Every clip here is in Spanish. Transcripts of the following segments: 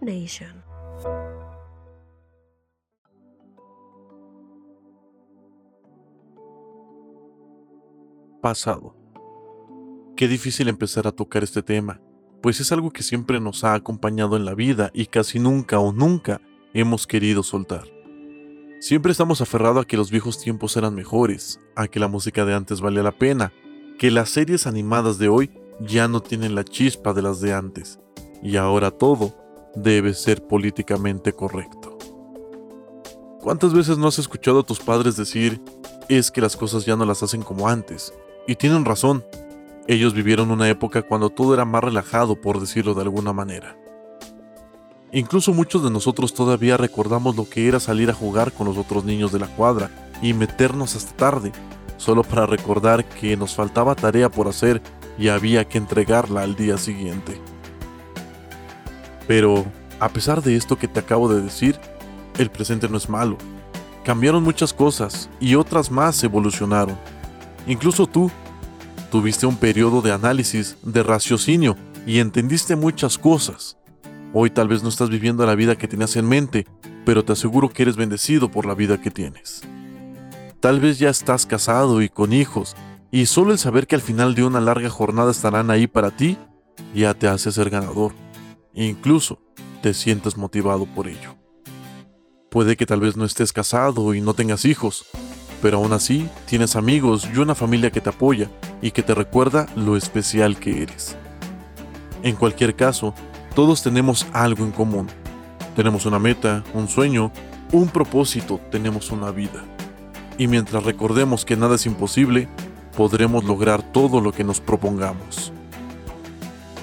Nation. Pasado. Qué difícil empezar a tocar este tema, pues es algo que siempre nos ha acompañado en la vida y casi nunca o nunca hemos querido soltar. Siempre estamos aferrados a que los viejos tiempos eran mejores, a que la música de antes valía la pena, que las series animadas de hoy ya no tienen la chispa de las de antes, y ahora todo debe ser políticamente correcto. ¿Cuántas veces no has escuchado a tus padres decir, es que las cosas ya no las hacen como antes? Y tienen razón, ellos vivieron una época cuando todo era más relajado, por decirlo de alguna manera. Incluso muchos de nosotros todavía recordamos lo que era salir a jugar con los otros niños de la cuadra y meternos hasta tarde, solo para recordar que nos faltaba tarea por hacer y había que entregarla al día siguiente. Pero, a pesar de esto que te acabo de decir, el presente no es malo. Cambiaron muchas cosas y otras más evolucionaron. Incluso tú tuviste un periodo de análisis, de raciocinio y entendiste muchas cosas. Hoy tal vez no estás viviendo la vida que tenías en mente, pero te aseguro que eres bendecido por la vida que tienes. Tal vez ya estás casado y con hijos, y solo el saber que al final de una larga jornada estarán ahí para ti, ya te hace ser ganador. Incluso te sientes motivado por ello. Puede que tal vez no estés casado y no tengas hijos, pero aún así tienes amigos y una familia que te apoya y que te recuerda lo especial que eres. En cualquier caso, todos tenemos algo en común. Tenemos una meta, un sueño, un propósito, tenemos una vida. Y mientras recordemos que nada es imposible, podremos lograr todo lo que nos propongamos.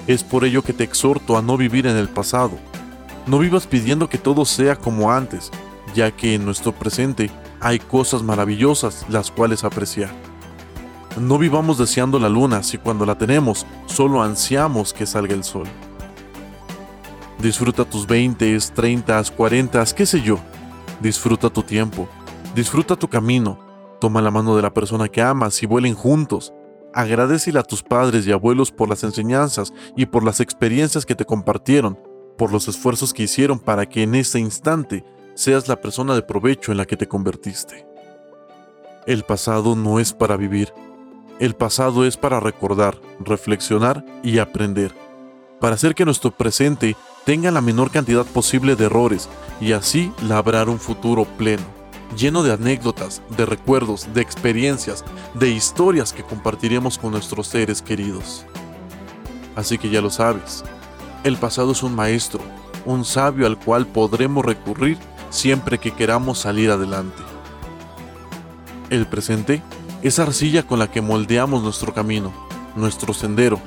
Es por ello que te exhorto a no vivir en el pasado. No vivas pidiendo que todo sea como antes, ya que en nuestro presente hay cosas maravillosas las cuales apreciar. No vivamos deseando la luna si cuando la tenemos solo ansiamos que salga el sol. Disfruta tus 20, 30, 40, qué sé yo. Disfruta tu tiempo. Disfruta tu camino. Toma la mano de la persona que amas y vuelen juntos. Agradecele a tus padres y abuelos por las enseñanzas y por las experiencias que te compartieron, por los esfuerzos que hicieron para que en ese instante seas la persona de provecho en la que te convertiste. El pasado no es para vivir. El pasado es para recordar, reflexionar y aprender, para hacer que nuestro presente tenga la menor cantidad posible de errores y así labrar un futuro pleno, lleno de anécdotas, de recuerdos, de experiencias, de historias que compartiremos con nuestros seres queridos. Así que ya lo sabes, el pasado es un maestro, un sabio al cual podremos recurrir siempre que queramos salir adelante. El presente es arcilla con la que moldeamos nuestro camino, nuestro sendero,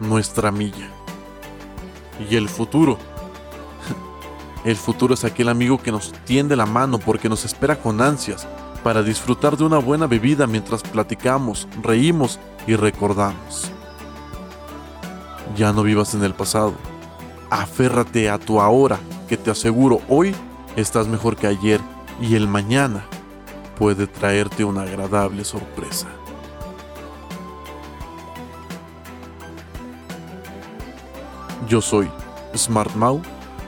nuestra milla. Y el futuro. El futuro es aquel amigo que nos tiende la mano porque nos espera con ansias para disfrutar de una buena bebida mientras platicamos, reímos y recordamos. Ya no vivas en el pasado. Aférrate a tu ahora, que te aseguro hoy estás mejor que ayer y el mañana puede traerte una agradable sorpresa. Yo soy Smart Mau